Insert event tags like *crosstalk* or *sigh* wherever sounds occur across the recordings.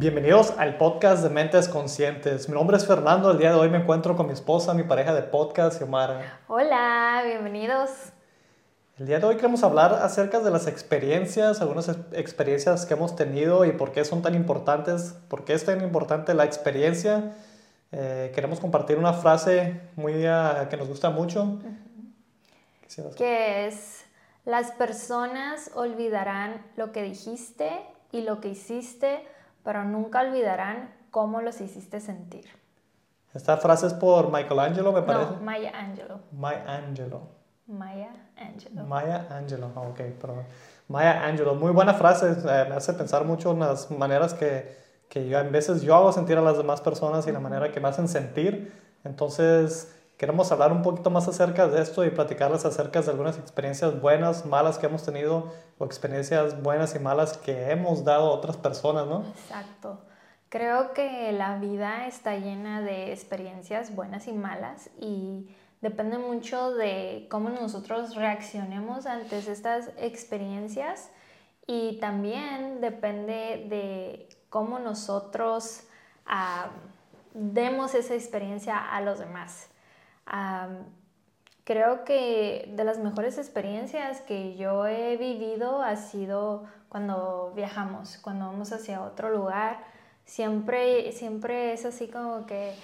Bienvenidos al podcast de Mentes Conscientes. Mi nombre es Fernando. El día de hoy me encuentro con mi esposa, mi pareja de podcast, Xiomara. Hola, bienvenidos. El día de hoy queremos hablar acerca de las experiencias, algunas experiencias que hemos tenido y por qué son tan importantes, por qué es tan importante la experiencia. Eh, queremos compartir una frase muy uh, que nos gusta mucho. Que es, las personas olvidarán lo que dijiste y lo que hiciste, pero nunca olvidarán cómo los hiciste sentir. Esta frase es por Michelangelo, me parece. No, Maya Angelou. Maya Angelou. Maya Angelou. Maya Angelou, ah, ok, perdón. Maya Angelou, muy buena frase, eh, me hace pensar mucho en las maneras que, que yo, a veces yo hago sentir a las demás personas y la manera que me hacen sentir. Entonces, queremos hablar un poquito más acerca de esto y platicarles acerca de algunas experiencias buenas, malas que hemos tenido o experiencias buenas y malas que hemos dado a otras personas, ¿no? Exacto. Creo que la vida está llena de experiencias buenas y malas y depende mucho de cómo nosotros reaccionemos ante estas experiencias y también depende de cómo nosotros ah, demos esa experiencia a los demás. Creo que de las mejores experiencias que yo he vivido ha sido cuando viajamos, cuando vamos hacia otro lugar. Siempre, siempre es así como que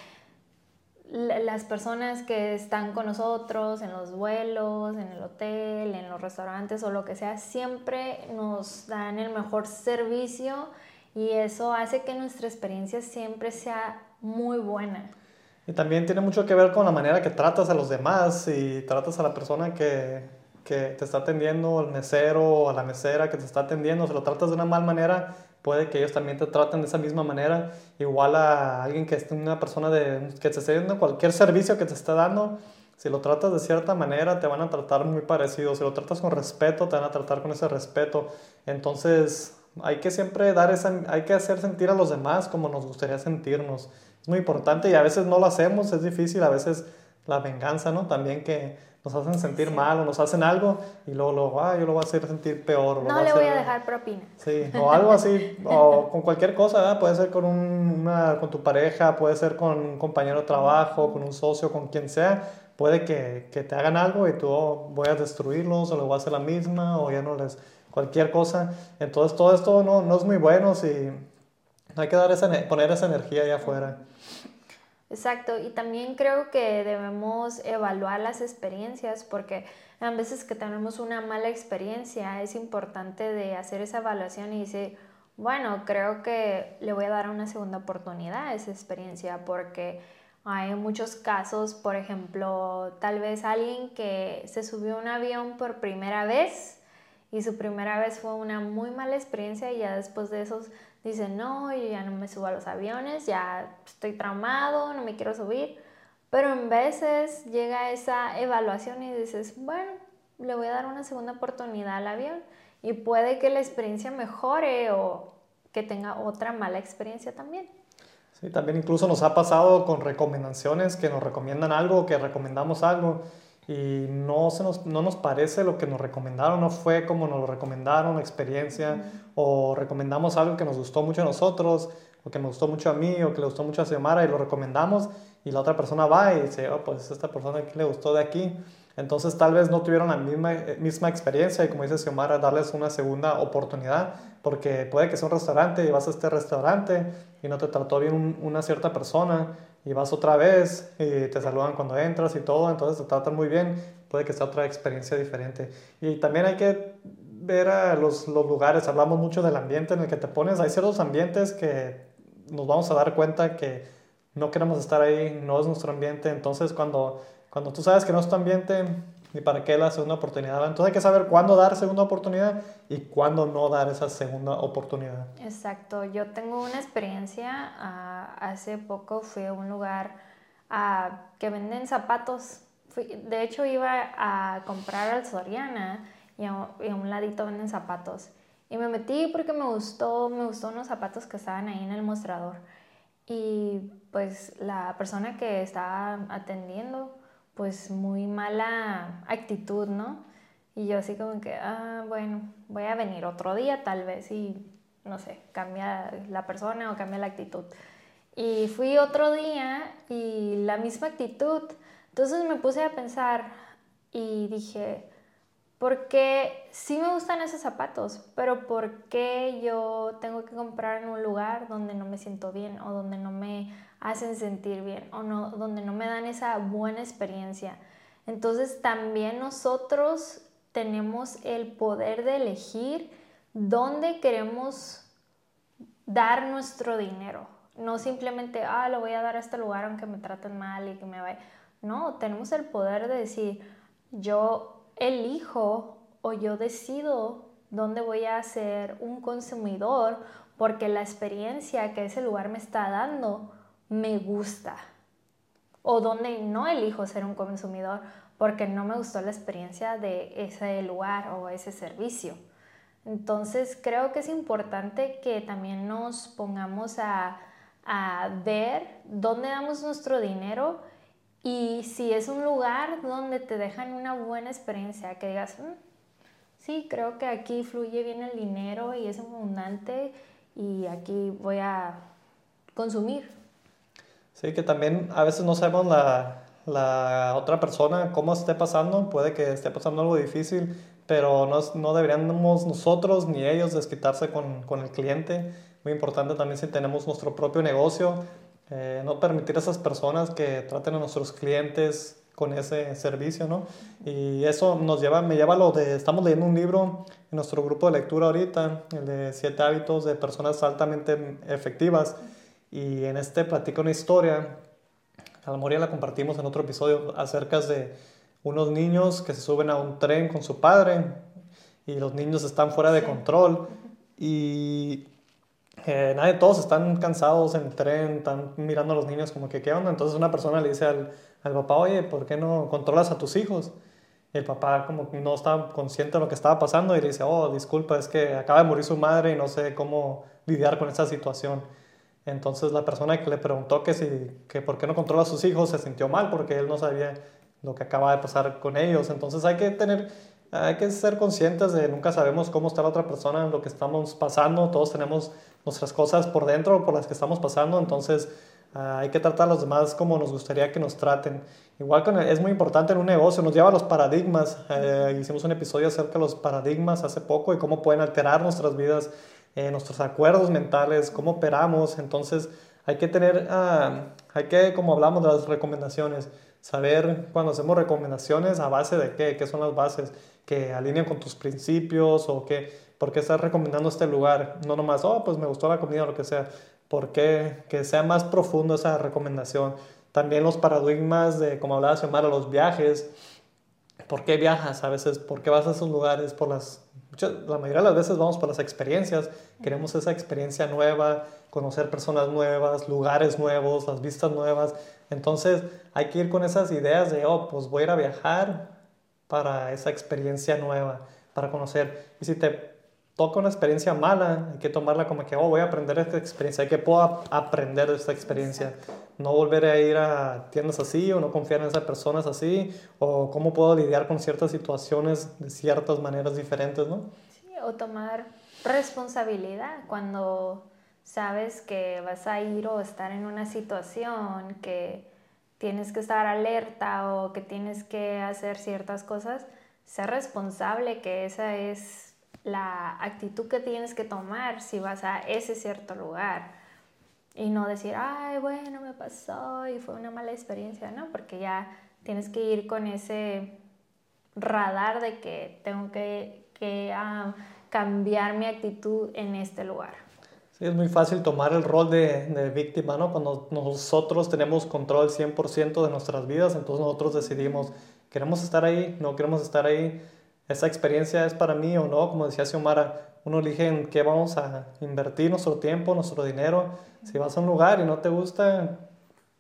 las personas que están con nosotros en los vuelos, en el hotel, en los restaurantes o lo que sea, siempre nos dan el mejor servicio y eso hace que nuestra experiencia siempre sea muy buena. Y también tiene mucho que ver con la manera que tratas a los demás y tratas a la persona que, que te está atendiendo, al mesero o a la mesera que te está atendiendo, si lo tratas de una mal manera, puede que ellos también te traten de esa misma manera, igual a alguien que esté una persona de, que te esté dando cualquier servicio que te esté dando, si lo tratas de cierta manera, te van a tratar muy parecido. Si lo tratas con respeto, te van a tratar con ese respeto. Entonces, hay que siempre dar esa, hay que hacer sentir a los demás como nos gustaría sentirnos. Es muy importante y a veces no lo hacemos, es difícil, a veces la venganza, ¿no? También que nos hacen sentir mal o nos hacen algo y luego, luego ah, yo lo voy a hacer sentir peor. No le voy a dejar propina. Sí, o algo así, *laughs* o con cualquier cosa, puede ser con, una, con tu pareja, puede ser con un compañero de trabajo, con un socio, con quien sea. Puede que, que te hagan algo y tú oh, voy a destruirlos o le voy a hacer la misma o ya no les... cualquier cosa. Entonces todo esto no, no es muy bueno si hay que dar esa, poner esa energía allá afuera. Exacto, y también creo que debemos evaluar las experiencias porque a veces que tenemos una mala experiencia es importante de hacer esa evaluación y decir, bueno, creo que le voy a dar una segunda oportunidad a esa experiencia porque hay muchos casos, por ejemplo, tal vez alguien que se subió a un avión por primera vez y su primera vez fue una muy mala experiencia y ya después de esos dice, no, yo ya no me subo a los aviones, ya estoy traumado, no me quiero subir. Pero en veces llega esa evaluación y dices, bueno, le voy a dar una segunda oportunidad al avión y puede que la experiencia mejore o que tenga otra mala experiencia también. Sí, también incluso nos ha pasado con recomendaciones que nos recomiendan algo, que recomendamos algo y no, se nos, no nos parece lo que nos recomendaron, no fue como nos lo recomendaron, la experiencia, o recomendamos algo que nos gustó mucho a nosotros, o que me gustó mucho a mí, o que le gustó mucho a Xiomara, y lo recomendamos, y la otra persona va y dice, oh, pues esta persona aquí le gustó de aquí. Entonces tal vez no tuvieron la misma, eh, misma experiencia y como dice Xiomara, darles una segunda oportunidad, porque puede que sea un restaurante y vas a este restaurante y no te trató bien una cierta persona y vas otra vez y te saludan cuando entras y todo, entonces te tratan muy bien, puede que sea otra experiencia diferente. Y también hay que ver a los, los, lugares, hablamos mucho del ambiente en el que te pones, hay ciertos ambientes que nos vamos a dar cuenta que no queremos estar ahí, no es nuestro ambiente, entonces cuando, cuando tú sabes que no es tu ambiente, ni para qué la segunda oportunidad. Entonces hay que saber cuándo dar segunda oportunidad y cuándo no dar esa segunda oportunidad. Exacto, yo tengo una experiencia, ah, hace poco fui a un lugar ah, que venden zapatos, de hecho iba a comprar al Soriana y a, y a, un ladito venden zapatos. Y me metí porque me gustó, me gustó unos zapatos que estaban ahí en el mostrador. Y pues la persona que estaba atendiendo pues muy mala actitud, ¿no? Y yo así como que, ah, bueno, voy a venir otro día tal vez y no sé, cambia la persona o cambia la actitud. Y fui otro día y la misma actitud. Entonces me puse a pensar y dije, porque sí me gustan esos zapatos, pero ¿por qué yo tengo que comprar en un lugar donde no me siento bien o donde no me hacen sentir bien o no, donde no me dan esa buena experiencia? Entonces también nosotros tenemos el poder de elegir dónde queremos dar nuestro dinero. No simplemente, ah, lo voy a dar a este lugar aunque me traten mal y que me vaya. No, tenemos el poder de decir, yo elijo o yo decido dónde voy a ser un consumidor porque la experiencia que ese lugar me está dando me gusta. O donde no elijo ser un consumidor porque no me gustó la experiencia de ese lugar o ese servicio. Entonces creo que es importante que también nos pongamos a, a ver dónde damos nuestro dinero y si es un lugar donde te dejan una buena experiencia, que digas, mm, sí, creo que aquí fluye bien el dinero y es abundante y aquí voy a consumir. Sí, que también a veces no sabemos la, la otra persona cómo esté pasando, puede que esté pasando algo difícil, pero no, no deberíamos nosotros ni ellos desquitarse con, con el cliente. Muy importante también si tenemos nuestro propio negocio, eh, no permitir a esas personas que traten a nuestros clientes con ese servicio, ¿no? Y eso nos lleva, me lleva a lo de, estamos leyendo un libro en nuestro grupo de lectura ahorita, el de siete hábitos de personas altamente efectivas, y en este platica una historia, a la ya la compartimos en otro episodio, acerca de unos niños que se suben a un tren con su padre, y los niños están fuera de control, y eh, nadie, todos están cansados en tren, están mirando a los niños como que, ¿qué onda? Entonces una persona le dice al, al papá, oye, ¿por qué no controlas a tus hijos? Y el papá como no estaba consciente de lo que estaba pasando y le dice, oh, disculpa, es que acaba de morir su madre y no sé cómo lidiar con esa situación. Entonces la persona que le preguntó que, si, que por qué no controla a sus hijos se sintió mal porque él no sabía lo que acaba de pasar con ellos. Entonces hay que tener, hay que ser conscientes de nunca sabemos cómo está la otra persona en lo que estamos pasando. Todos tenemos nuestras cosas por dentro, por las que estamos pasando, entonces ah, hay que tratar a los demás como nos gustaría que nos traten. Igual es muy importante en un negocio, nos lleva a los paradigmas. Eh, hicimos un episodio acerca de los paradigmas hace poco y cómo pueden alterar nuestras vidas, eh, nuestros acuerdos mentales, cómo operamos. Entonces hay que tener, ah, hay que, como hablamos de las recomendaciones, saber cuando hacemos recomendaciones a base de qué, qué son las bases que alinean con tus principios o que ¿Por qué estás recomendando este lugar? No nomás, oh, pues me gustó la comida o lo que sea. ¿Por qué? Que sea más profundo esa recomendación. También los paradigmas de, como hablaba Xiomara, los viajes. ¿Por qué viajas a veces? ¿Por qué vas a esos lugares? Por las, la mayoría de las veces vamos por las experiencias. Queremos esa experiencia nueva, conocer personas nuevas, lugares nuevos, las vistas nuevas. Entonces hay que ir con esas ideas de, oh, pues voy a ir a viajar para esa experiencia nueva, para conocer. Y si te toca una experiencia mala, hay que tomarla como que, oh, voy a aprender esta experiencia, hay que puedo aprender de esta experiencia. No volver a ir a tiendas así o no confiar en esas personas así, o cómo puedo lidiar con ciertas situaciones de ciertas maneras diferentes, ¿no? Sí, o tomar responsabilidad cuando sabes que vas a ir o estar en una situación que tienes que estar alerta o que tienes que hacer ciertas cosas, ser responsable que esa es la actitud que tienes que tomar si vas a ese cierto lugar y no decir, ay, bueno, me pasó y fue una mala experiencia, ¿no? Porque ya tienes que ir con ese radar de que tengo que, que ah, cambiar mi actitud en este lugar. Sí, es muy fácil tomar el rol de, de víctima, ¿no? Cuando nosotros tenemos control 100% de nuestras vidas, entonces nosotros decidimos, ¿queremos estar ahí? ¿No queremos estar ahí? esa experiencia es para mí o no, como decía Xiomara, uno elige en qué vamos a invertir nuestro tiempo, nuestro dinero. Si vas a un lugar y no te gusta,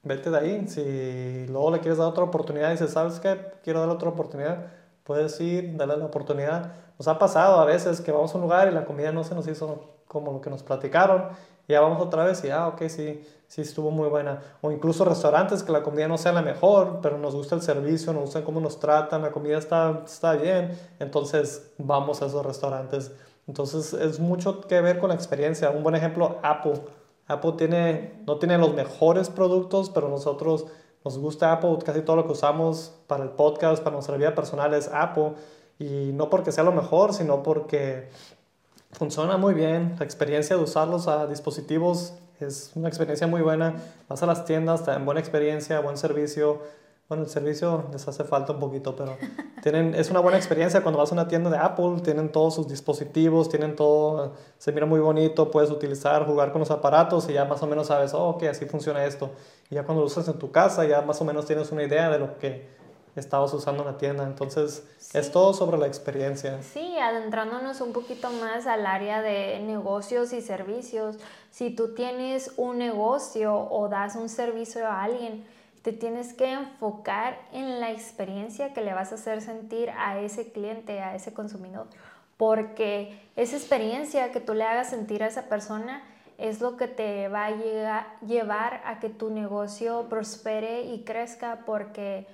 vete de ahí. Si luego le quieres dar otra oportunidad y dices, ¿sabes qué? Quiero dar otra oportunidad, puedes ir, darle la oportunidad. Nos ha pasado a veces que vamos a un lugar y la comida no se nos hizo como lo que nos platicaron. Y ya vamos otra vez y, ah, ok, sí, sí estuvo muy buena. O incluso restaurantes que la comida no sea la mejor, pero nos gusta el servicio, nos gusta cómo nos tratan, la comida está, está bien, entonces vamos a esos restaurantes. Entonces es mucho que ver con la experiencia. Un buen ejemplo, Apple. Apple tiene, no tiene los mejores productos, pero nosotros nos gusta Apple, casi todo lo que usamos para el podcast, para nuestra vida personal es Apple. Y no porque sea lo mejor, sino porque funciona muy bien. La experiencia de usarlos a dispositivos es una experiencia muy buena. Vas a las tiendas, te dan buena experiencia, buen servicio. Bueno, el servicio les hace falta un poquito, pero *laughs* tienen, es una buena experiencia cuando vas a una tienda de Apple, tienen todos sus dispositivos, tienen todo, se mira muy bonito, puedes utilizar, jugar con los aparatos y ya más o menos sabes, oh, ok, así funciona esto. Y ya cuando lo usas en tu casa, ya más o menos tienes una idea de lo que estabas usando en la tienda. Entonces, es todo sobre la experiencia. Sí, adentrándonos un poquito más al área de negocios y servicios. Si tú tienes un negocio o das un servicio a alguien, te tienes que enfocar en la experiencia que le vas a hacer sentir a ese cliente, a ese consumidor. Porque esa experiencia que tú le hagas sentir a esa persona es lo que te va a llevar a que tu negocio prospere y crezca porque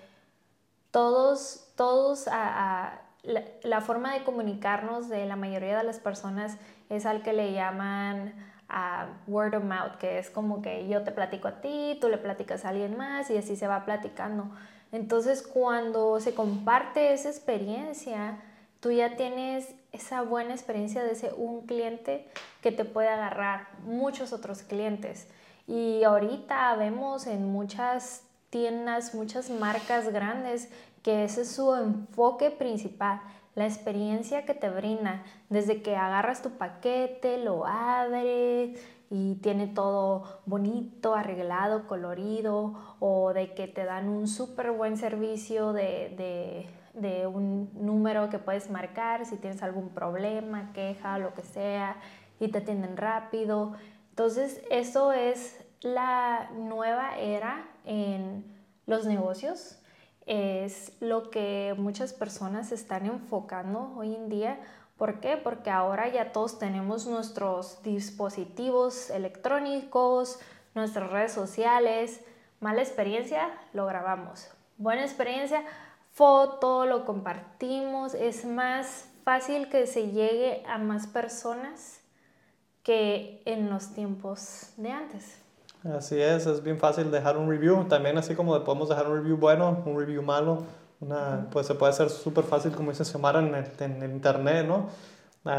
todos, todos, a, la, forma de comunicarnos de la mayoría de las personas es al que le llaman a word of mouth, que es como que yo te platico a ti, tú le platicas a alguien más y así se va platicando. Entonces, cuando se comparte esa experiencia, tú ya tienes esa buena experiencia de ese un cliente que te puede agarrar muchos otros clientes. Y ahorita vemos en muchas tiendas, muchas marcas grandes, que ese es su enfoque principal, la experiencia que te brinda, desde que agarras tu paquete, lo abres y tiene todo bonito, arreglado, colorido, o de que te dan un súper buen servicio de, de un número que puedes marcar si tienes algún problema, queja, lo que sea, y te atienden rápido. Entonces, eso es la nueva era en los negocios. Es lo que muchas personas están enfocando hoy en día. ¿Por qué? Porque ahora ya todos tenemos nuestros dispositivos electrónicos, nuestras redes sociales. Mala experiencia, lo grabamos. Buena experiencia, foto, lo compartimos. Es más fácil que se llegue a más personas que en los tiempos de antes. Así es, es bien fácil dejar un review. También así como podemos dejar un review bueno, un review malo, una, pues se puede hacer súper fácil, como dice Xiomara, en el, en el internet, ¿no?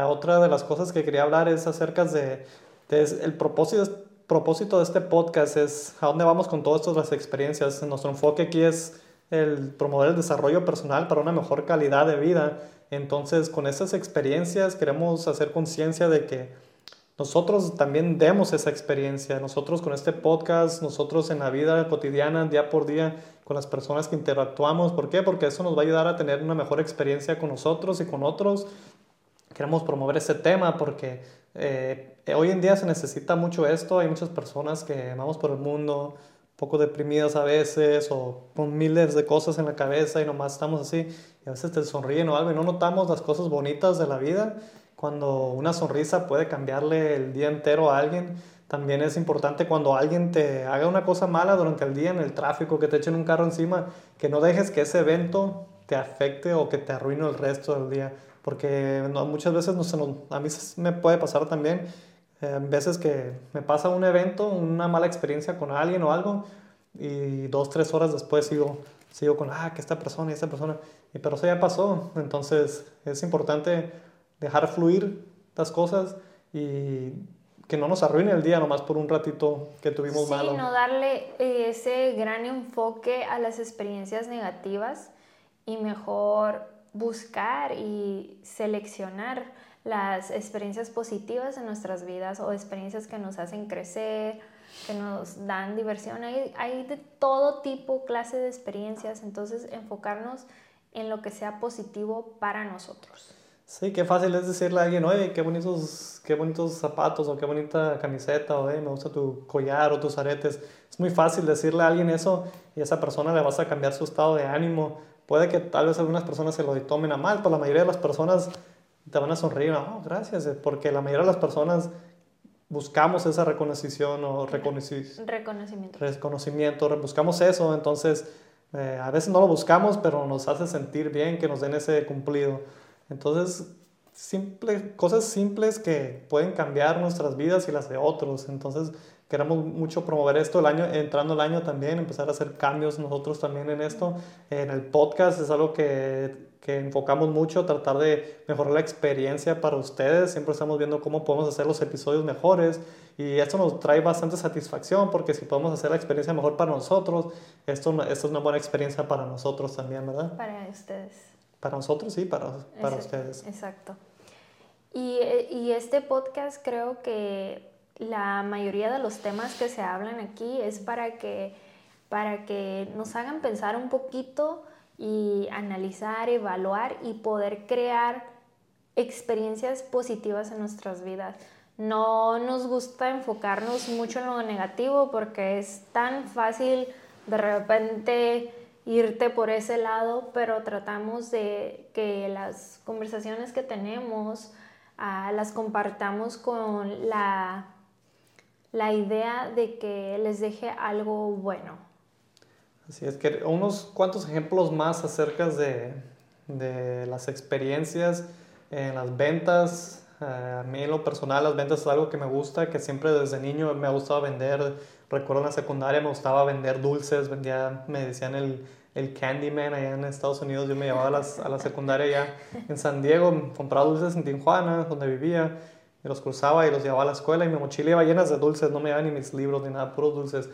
otra de las cosas que quería hablar es acerca de, de el propósito, propósito de este podcast, es a dónde vamos con todas estas experiencias. Nuestro enfoque aquí es el promover el desarrollo personal para una mejor calidad de vida. Entonces, con estas experiencias queremos hacer conciencia de que nosotros también demos esa experiencia, nosotros con este podcast, nosotros en la vida cotidiana, día por día, con las personas que interactuamos. ¿Por qué? Porque eso nos va a ayudar a tener una mejor experiencia con nosotros y con otros. Queremos promover ese tema porque eh, hoy en día se necesita mucho esto. Hay muchas personas que vamos por el mundo un poco deprimidas a veces o con miles de cosas en la cabeza y nomás estamos así y a veces te sonríen o algo y no notamos las cosas bonitas de la vida cuando una sonrisa puede cambiarle el día entero a alguien. También es importante cuando alguien te haga una cosa mala durante el día en el tráfico, que te echen un carro encima, que no dejes que ese evento te afecte o que te arruine el resto del día. Porque muchas veces no, a mí me puede pasar también, eh, veces que me pasa un evento, una mala experiencia con alguien o algo, y dos, tres horas después sigo, sigo con, ah, que esta persona y esta persona, y, pero eso ya pasó. Entonces es importante dejar fluir las cosas y que no nos arruine el día nomás por un ratito que tuvimos sí, malo. no darle eh, ese gran enfoque a las experiencias negativas y mejor buscar y seleccionar las experiencias positivas en nuestras vidas o experiencias que nos hacen crecer, que nos dan diversión. Hay, hay de todo tipo, clase de experiencias, entonces enfocarnos en lo que sea positivo para nosotros. Sí, qué fácil es decirle a alguien, oye, qué bonitos, qué bonitos zapatos o qué bonita camiseta o me gusta tu collar o tus aretes. Es muy fácil decirle a alguien eso y a esa persona le vas a cambiar su estado de ánimo. Puede que tal vez algunas personas se lo tomen a mal, pero la mayoría de las personas te van a sonreír, oh, gracias, eh, porque la mayoría de las personas buscamos esa reconocimiento o reconocimiento. reconocimiento, buscamos eso, entonces eh, a veces no lo buscamos, pero nos hace sentir bien que nos den ese cumplido. Entonces, simple, cosas simples que pueden cambiar nuestras vidas y las de otros. Entonces, queremos mucho promover esto el año, entrando el año también, empezar a hacer cambios nosotros también en esto. En el podcast es algo que, que enfocamos mucho, tratar de mejorar la experiencia para ustedes. Siempre estamos viendo cómo podemos hacer los episodios mejores y esto nos trae bastante satisfacción porque si podemos hacer la experiencia mejor para nosotros, esto, esto es una buena experiencia para nosotros también, ¿verdad? Para ustedes. Para nosotros, sí, para, para ustedes. Exacto. Y, y este podcast creo que la mayoría de los temas que se hablan aquí es para que, para que nos hagan pensar un poquito y analizar, evaluar y poder crear experiencias positivas en nuestras vidas. No nos gusta enfocarnos mucho en lo negativo porque es tan fácil de repente irte por ese lado, pero tratamos de que las conversaciones que tenemos ah, las compartamos con la la idea de que les deje algo bueno. Así es que unos cuantos ejemplos más acerca de, de las experiencias en las ventas. Eh, a mí en lo personal las ventas es algo que me gusta, que siempre desde niño me ha gustado vender. Recuerdo en la secundaria me gustaba vender dulces, vendía, me decían el, el Candyman allá en Estados Unidos. Yo me llevaba a, las, a la secundaria allá en San Diego, compraba dulces en Tijuana, donde vivía y los cruzaba y los llevaba a la escuela y mi mochila iba llena de dulces, no me llevaba ni mis libros ni nada, puros dulces.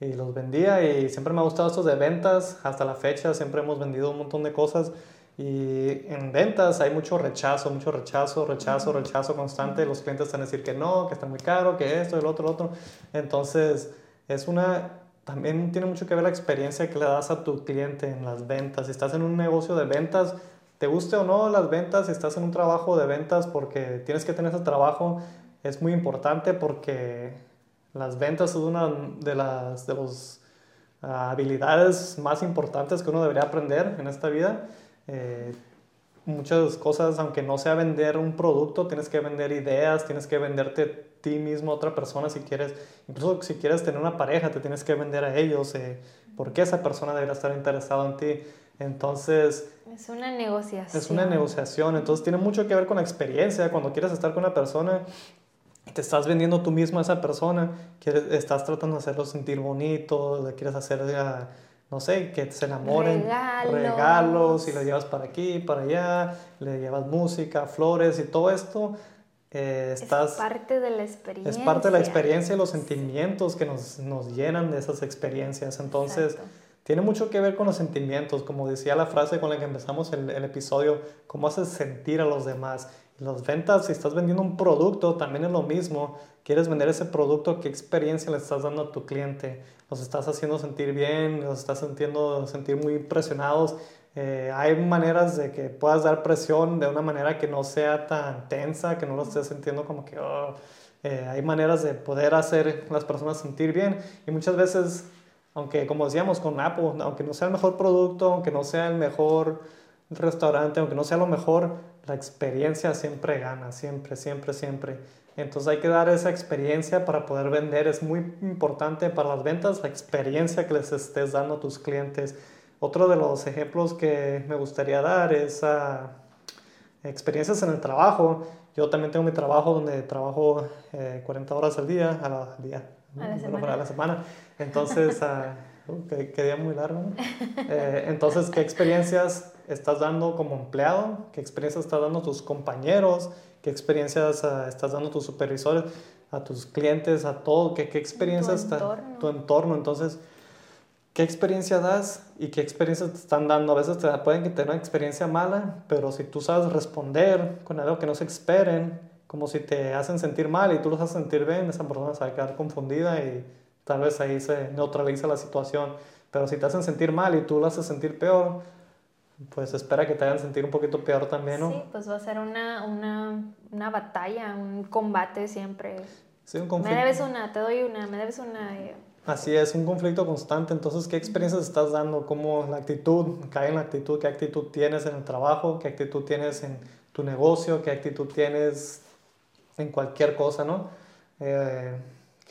Y los vendía y siempre me ha gustado estos de ventas, hasta la fecha siempre hemos vendido un montón de cosas y en ventas hay mucho rechazo, mucho rechazo, rechazo, rechazo constante. Los clientes están a decir que no, que está muy caro, que esto, el otro, el otro. Entonces, es una, también tiene mucho que ver la experiencia que le das a tu cliente en las ventas. Si estás en un negocio de ventas, te guste o no las ventas, si estás en un trabajo de ventas porque tienes que tener ese trabajo, es muy importante porque las ventas es una de las de los, ah, habilidades más importantes que uno debería aprender en esta vida. Eh, muchas cosas, aunque no sea vender un producto, tienes que vender ideas, tienes que venderte ti mismo a otra persona si quieres, incluso si quieres tener una pareja, te tienes que vender a ellos, eh, por qué esa persona debería estar interesada en ti. Entonces... Es una negociación. Es una negociación, entonces tiene mucho que ver con la experiencia. Cuando quieres estar con una persona, te estás vendiendo tú mismo a esa persona, quieres, estás tratando de hacerlo sentir bonito, le quieres hacer, eh, no sé, que se enamoren, regalos. regalos y le llevas para aquí, para allá, le llevas música, flores y todo esto. Eh, estás, es parte de la experiencia. Es parte de la experiencia y los sentimientos que nos, nos llenan de esas experiencias. Entonces, Exacto tiene mucho que ver con los sentimientos, como decía la frase con la que empezamos el, el episodio, cómo haces sentir a los demás. Las ventas, si estás vendiendo un producto, también es lo mismo. Quieres vender ese producto, ¿qué experiencia le estás dando a tu cliente? ¿Los estás haciendo sentir bien? ¿Los estás sintiendo sentir muy presionados? Eh, hay maneras de que puedas dar presión de una manera que no sea tan tensa, que no lo estés sintiendo como que... Oh, eh, hay maneras de poder hacer las personas sentir bien y muchas veces aunque como decíamos con Apple, aunque no sea el mejor producto, aunque no sea el mejor restaurante, aunque no sea lo mejor, la experiencia siempre gana, siempre, siempre, siempre. Entonces hay que dar esa experiencia para poder vender. Es muy importante para las ventas la experiencia que les estés dando a tus clientes. Otro de los ejemplos que me gustaría dar es uh, experiencias en el trabajo. Yo también tengo mi trabajo donde trabajo 40 eh, horas al día, al día, a la semana. a la semana. Entonces, uh, qué, día muy largo. *laughs* Eh, entonces, ¿qué experiencias estás dando como empleado? ¿Qué experiencias estás dando a tus compañeros? ¿Qué experiencias uh, estás dando a tus supervisores, a tus clientes, a todo? ¿Qué, qué experiencias está tu entorno? Entonces, ¿qué experiencia das y qué experiencias te están dando? A veces te pueden tener una experiencia mala, pero si tú sabes responder con algo que no se esperen, como si te hacen sentir mal y tú los haces sentir bien, esa persona se va a quedar confundida y tal vez ahí se neutraliza la situación. Pero si te hacen sentir mal y tú lo haces sentir peor, pues espera que te hagan sentir un poquito peor también, ¿no? Sí, pues va a ser una, una, una batalla, un combate siempre. Sí, un conflicto. Me debes una, te doy una, me debes una. Así es, un conflicto constante. Entonces, ¿qué experiencias estás dando? ¿Cómo la actitud? Cae en la actitud. ¿Qué actitud tienes en el trabajo? ¿Qué actitud tienes en tu negocio? ¿Qué actitud tienes en cualquier cosa, ¿no? Eh,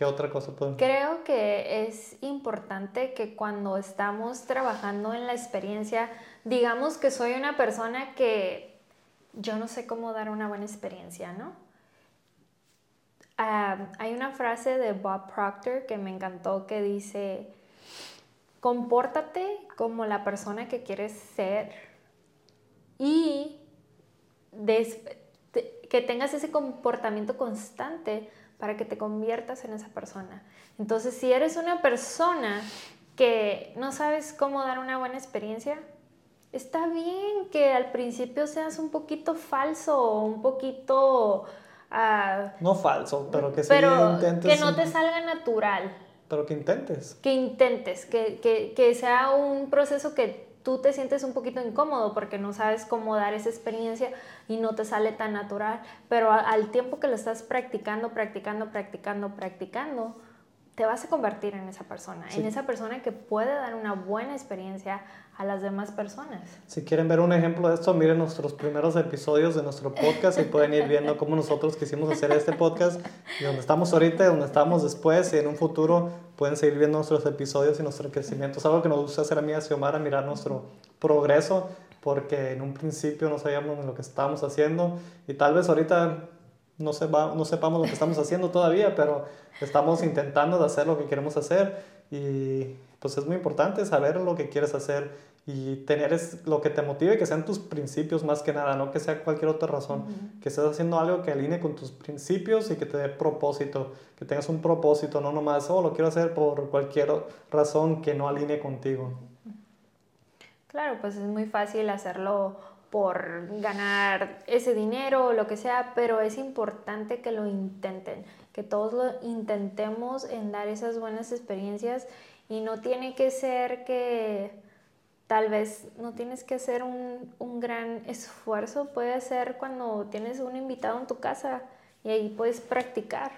¿Qué otra cosa? Creo que es importante que cuando estamos trabajando en la experiencia, digamos que soy una persona que yo no sé cómo dar una buena experiencia, ¿no? Ah, hay una frase de Bob Proctor que me encantó que dice, compórtate como la persona que quieres ser y que tengas ese comportamiento constante para que te conviertas en esa persona. Entonces, si eres una persona que no sabes cómo dar una buena experiencia, está bien que al principio seas un poquito falso o un poquito... Ah, no falso, pero que sí pero Que no te salga natural. Pero que intentes. Que intentes, que, que, que sea un proceso que tú te sientes un poquito incómodo porque no sabes cómo dar esa experiencia y no te sale tan natural, pero al tiempo que lo estás practicando, practicando, practicando, practicando, te vas a convertir en esa persona, en esa persona que puede dar una buena experiencia a las demás personas. Si quieren ver un ejemplo de esto, miren nuestros primeros episodios de nuestro podcast y pueden ir viendo cómo nosotros quisimos hacer este podcast y donde estamos ahorita donde estamos después y en un futuro pueden seguir viendo nuestros episodios y nuestro crecimiento. Es algo que nos gusta hacer a mí y a Xiomara, mirar nuestro progreso porque en un principio no sabíamos lo que estábamos haciendo y tal vez ahorita no, no sepamos lo que estamos haciendo todavía, pero estamos intentando de hacer lo que queremos hacer y pues es muy importante saber lo que quieres hacer y tener es lo que te motive, que sean tus principios más que nada, no que sea cualquier otra razón, que estés haciendo algo que alinee con tus principios y que te dé propósito, que tengas un propósito, no nomás, oh, lo quiero hacer por cualquier razón que no alinee contigo. Claro, pues es muy fácil hacerlo por ganar ese dinero o lo que sea, pero es importante que lo intenten, que todos lo intentemos en dar esas buenas experiencias y no tiene que ser que tal vez no tienes que hacer un, un gran esfuerzo, puede ser cuando tienes un invitado en tu casa y ahí puedes practicar.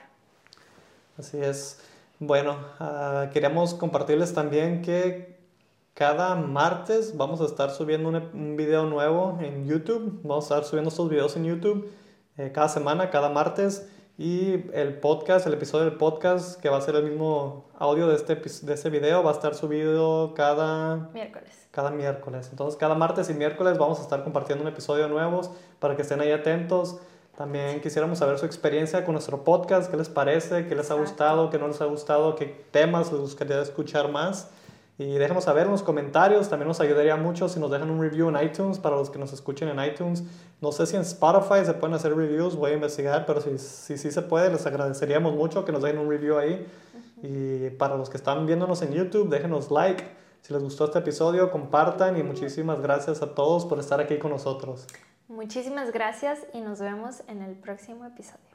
Así es. Bueno, uh, queríamos compartirles también que cada martes vamos a estar subiendo un, video nuevo en YouTube. Vamos a estar subiendo estos videos en YouTube eh, cada semana, cada martes. Y el podcast, el episodio del podcast, que va a ser el mismo audio de este, de este video, va a estar subido cada miércoles. Cada miércoles. Entonces, cada martes y miércoles vamos a estar compartiendo un episodio nuevo para que estén ahí atentos. También quisiéramos saber su experiencia con nuestro podcast, qué les parece, qué les ha gustado, qué no les ha gustado, qué temas les gustaría escuchar más. Y déjenos saber en los comentarios, también nos ayudaría mucho si nos dejan un review en iTunes para los que nos escuchen en iTunes. No sé si en Spotify se pueden hacer reviews, voy a investigar, pero si sí si, se puede, les agradeceríamos mucho que nos dejen un review ahí. Y para los que están viéndonos en YouTube, déjenos like. Si les gustó este episodio, compartan y muchísimas gracias a todos por estar aquí con nosotros. Muchísimas gracias y nos vemos en el próximo episodio.